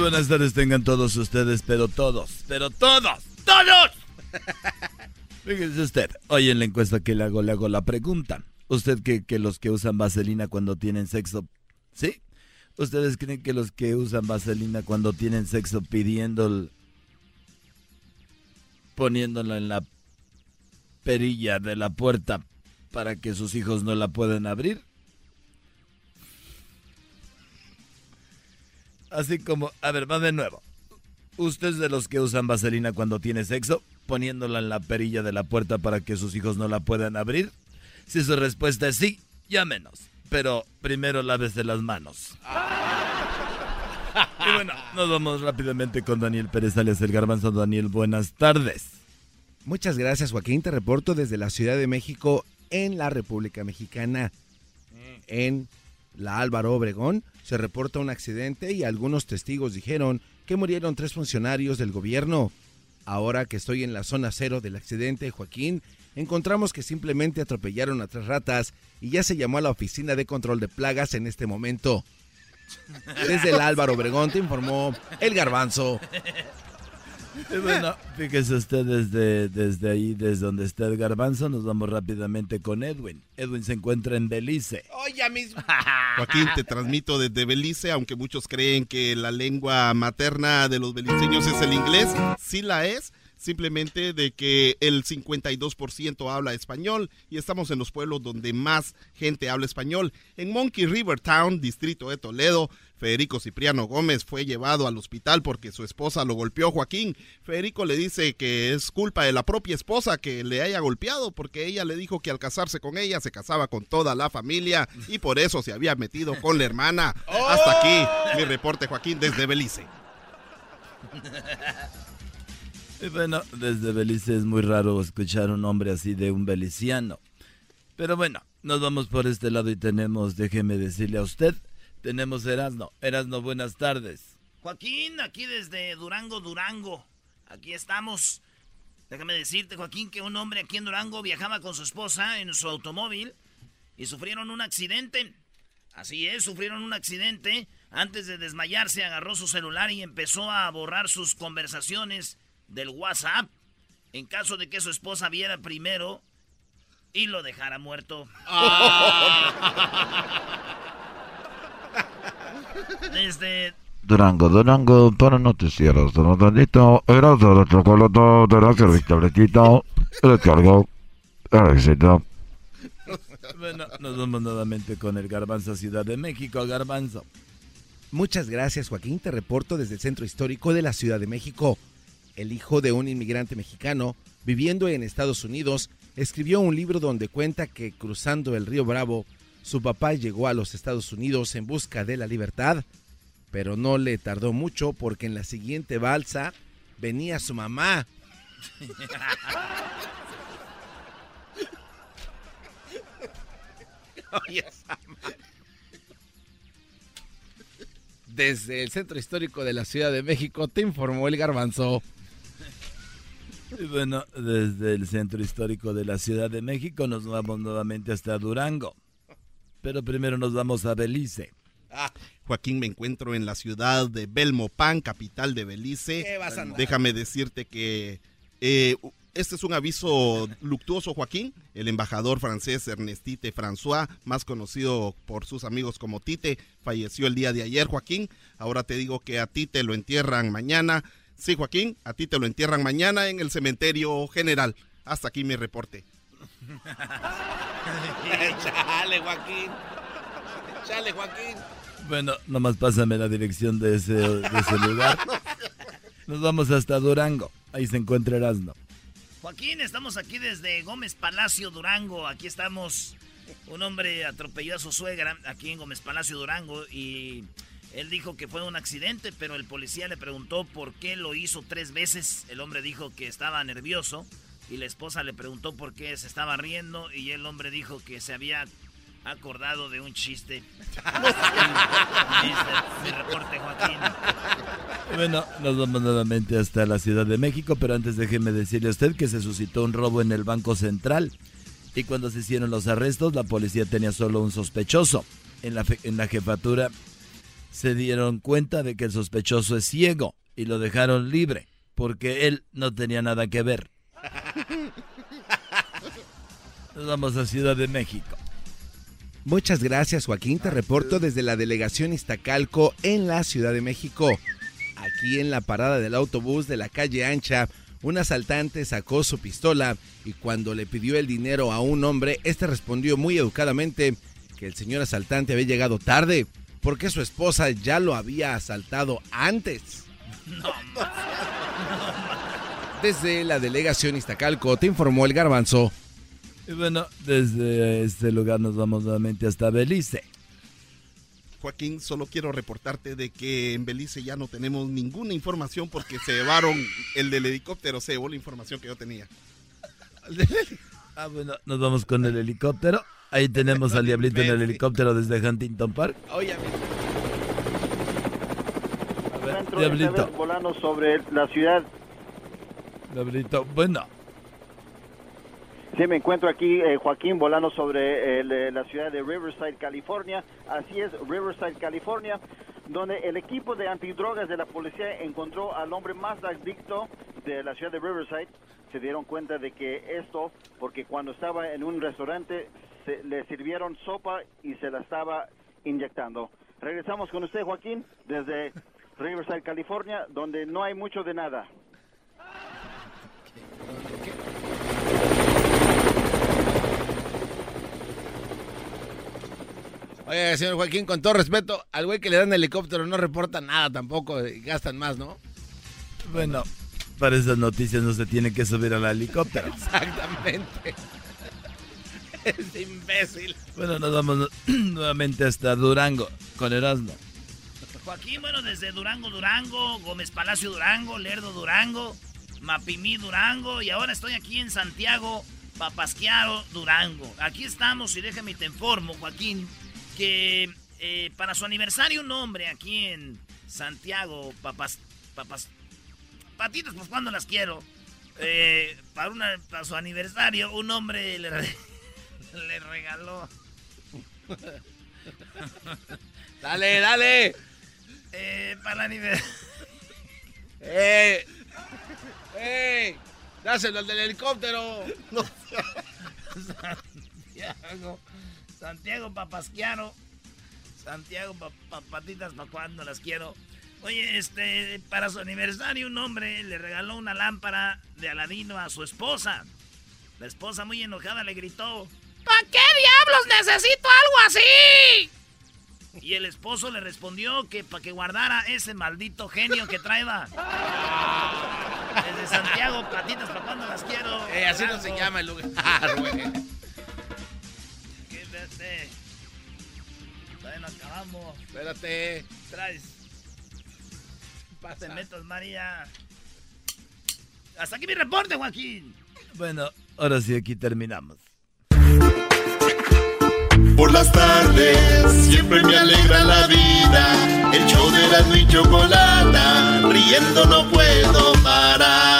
buenas tardes tengan todos ustedes, pero todos, pero todos, todos. Fíjese usted, hoy en la encuesta que le hago, le hago la pregunta. ¿Usted cree que los que usan vaselina cuando tienen sexo, sí? ¿Ustedes creen que los que usan vaselina cuando tienen sexo pidiendo, poniéndola en la perilla de la puerta para que sus hijos no la puedan abrir? Así como, a ver, va de nuevo. ¿Usted es de los que usan vaselina cuando tiene sexo, poniéndola en la perilla de la puerta para que sus hijos no la puedan abrir? Si su respuesta es sí, llámenos. Pero primero lávese las manos. Y bueno, nos vamos rápidamente con Daniel Pérez alias El Garbanzo. Daniel, buenas tardes. Muchas gracias, Joaquín. Te reporto desde la Ciudad de México, en la República Mexicana. En la Álvaro Obregón se reporta un accidente y algunos testigos dijeron que murieron tres funcionarios del gobierno. Ahora que estoy en la zona cero del accidente, Joaquín, encontramos que simplemente atropellaron a tres ratas y ya se llamó a la oficina de control de plagas en este momento. Desde el Álvaro Obregón te informó el garbanzo. Y bueno, fíjese usted desde, desde ahí, desde donde está el garbanzo, nos vamos rápidamente con Edwin. Edwin se encuentra en Belice. Oye, mismo. Joaquín, te transmito desde Belice, aunque muchos creen que la lengua materna de los beliceños es el inglés, sí la es simplemente de que el 52% habla español y estamos en los pueblos donde más gente habla español. En Monkey River Town, distrito de Toledo, Federico Cipriano Gómez fue llevado al hospital porque su esposa lo golpeó. Joaquín, Federico le dice que es culpa de la propia esposa que le haya golpeado porque ella le dijo que al casarse con ella se casaba con toda la familia y por eso se había metido con la hermana. Hasta aquí mi reporte, Joaquín, desde Belice. Y bueno, desde Belice es muy raro escuchar un nombre así de un beliciano. Pero bueno, nos vamos por este lado y tenemos, déjeme decirle a usted, tenemos Erasno. Erasno, buenas tardes. Joaquín, aquí desde Durango, Durango. Aquí estamos. Déjame decirte, Joaquín, que un hombre aquí en Durango viajaba con su esposa en su automóvil y sufrieron un accidente. Así es, sufrieron un accidente. Antes de desmayarse, agarró su celular y empezó a borrar sus conversaciones del WhatsApp en caso de que su esposa viera primero y lo dejara muerto. Desde Durango, Durango, para noticieros, Donaldito, era de chocolate, de la tabletito, el cargo, el éxito. Bueno, nos vamos nuevamente con el Garbanzo Ciudad de México, Garbanzo. Muchas gracias, Joaquín. Te reporto desde el centro histórico de la Ciudad de México. El hijo de un inmigrante mexicano viviendo en Estados Unidos escribió un libro donde cuenta que cruzando el río Bravo, su papá llegó a los Estados Unidos en busca de la libertad, pero no le tardó mucho porque en la siguiente balsa venía su mamá. Desde el centro histórico de la Ciudad de México te informó el garbanzo. Y bueno, desde el centro histórico de la Ciudad de México nos vamos nuevamente hasta Durango. Pero primero nos vamos a Belice. Ah, Joaquín, me encuentro en la ciudad de Belmopan, capital de Belice. Déjame decirte que eh, este es un aviso luctuoso, Joaquín. El embajador francés Ernestite François, más conocido por sus amigos como Tite, falleció el día de ayer, Joaquín. Ahora te digo que a Tite lo entierran mañana. Sí, Joaquín, a ti te lo entierran mañana en el cementerio general. Hasta aquí mi reporte. Chale, Joaquín. Chale, Joaquín. Bueno, nomás pásame la dirección de ese, de ese lugar. Nos vamos hasta Durango. Ahí se encuentra Erasmo. Joaquín, estamos aquí desde Gómez Palacio, Durango. Aquí estamos. Un hombre atropelló a su suegra aquí en Gómez Palacio, Durango. Y él dijo que fue un accidente, pero el policía le preguntó por qué lo hizo tres veces. El hombre dijo que estaba nervioso y la esposa le preguntó por qué se estaba riendo y el hombre dijo que se había acordado de un chiste. mi reporte, Joaquín. Bueno, nos vamos nuevamente hasta la Ciudad de México, pero antes déjeme decirle a usted que se suscitó un robo en el Banco Central. Y cuando se hicieron los arrestos, la policía tenía solo un sospechoso. En la, en la jefatura se dieron cuenta de que el sospechoso es ciego y lo dejaron libre porque él no tenía nada que ver. Nos vamos a Ciudad de México. Muchas gracias Joaquín, te reporto desde la delegación Iztacalco en la Ciudad de México. Aquí en la parada del autobús de la calle Ancha, un asaltante sacó su pistola y cuando le pidió el dinero a un hombre, este respondió muy educadamente que el señor asaltante había llegado tarde porque su esposa ya lo había asaltado antes. Desde la delegación Iztacalco te informó el garbanzo. Y bueno, desde este lugar nos vamos nuevamente hasta Belice. Joaquín, solo quiero reportarte de que en Belice ya no tenemos ninguna información porque se llevaron el del helicóptero, se llevó la información que yo tenía. Ah, bueno, nos vamos con el helicóptero. Ahí tenemos al diablito en el helicóptero desde Huntington Park. Oye, diablito. volando sobre la ciudad. Diablito, bueno. Sí, me encuentro aquí, eh, Joaquín, volando sobre eh, la ciudad de Riverside, California. Así es, Riverside, California, donde el equipo de antidrogas de la policía encontró al hombre más adicto de la ciudad de Riverside. Se dieron cuenta de que esto, porque cuando estaba en un restaurante, se, le sirvieron sopa y se la estaba inyectando. Regresamos con usted, Joaquín, desde Riverside, California, donde no hay mucho de nada. Oye, señor Joaquín, con todo respeto, al güey que le dan helicóptero no reporta nada tampoco, gastan más, ¿no? Bueno, para esas noticias no se tiene que subir al helicóptero. Exactamente. Es imbécil. Bueno, nos vamos nuevamente hasta Durango con Erasmo. Joaquín, bueno, desde Durango, Durango, Gómez Palacio, Durango, Lerdo, Durango, Mapimí, Durango, y ahora estoy aquí en Santiago, Papasquiaro, Durango. Aquí estamos y déjame te informo, Joaquín, que eh, para su aniversario un hombre aquí en Santiago, papas, papas, patitas, pues cuando las quiero. Eh, para, una, para su aniversario un hombre le, le regaló. dale, dale. Eh, para el aniversario. ¡Eh! ¡Eh! ¡Dáselo al del helicóptero! No. Santiago. Santiago Papasquiano. Santiago Papatitas, ¿para cuando las quiero? Oye, este, para su aniversario un hombre le regaló una lámpara de Aladino a su esposa. La esposa muy enojada le gritó, ¿Para qué diablos necesito algo así? Y el esposo le respondió que para que guardara ese maldito genio que traeba. Desde Santiago, patitas, ¿para cuando las quiero? Eh, así no se llama el lugar, güey. Quédate. Todavía no acabamos. Espérate. Traes. Te metas, María. Hasta aquí mi reporte, Joaquín. Bueno, ahora sí, aquí terminamos. Por las tardes siempre me alegra la vida. El show de la y chocolata, riendo no puedo parar.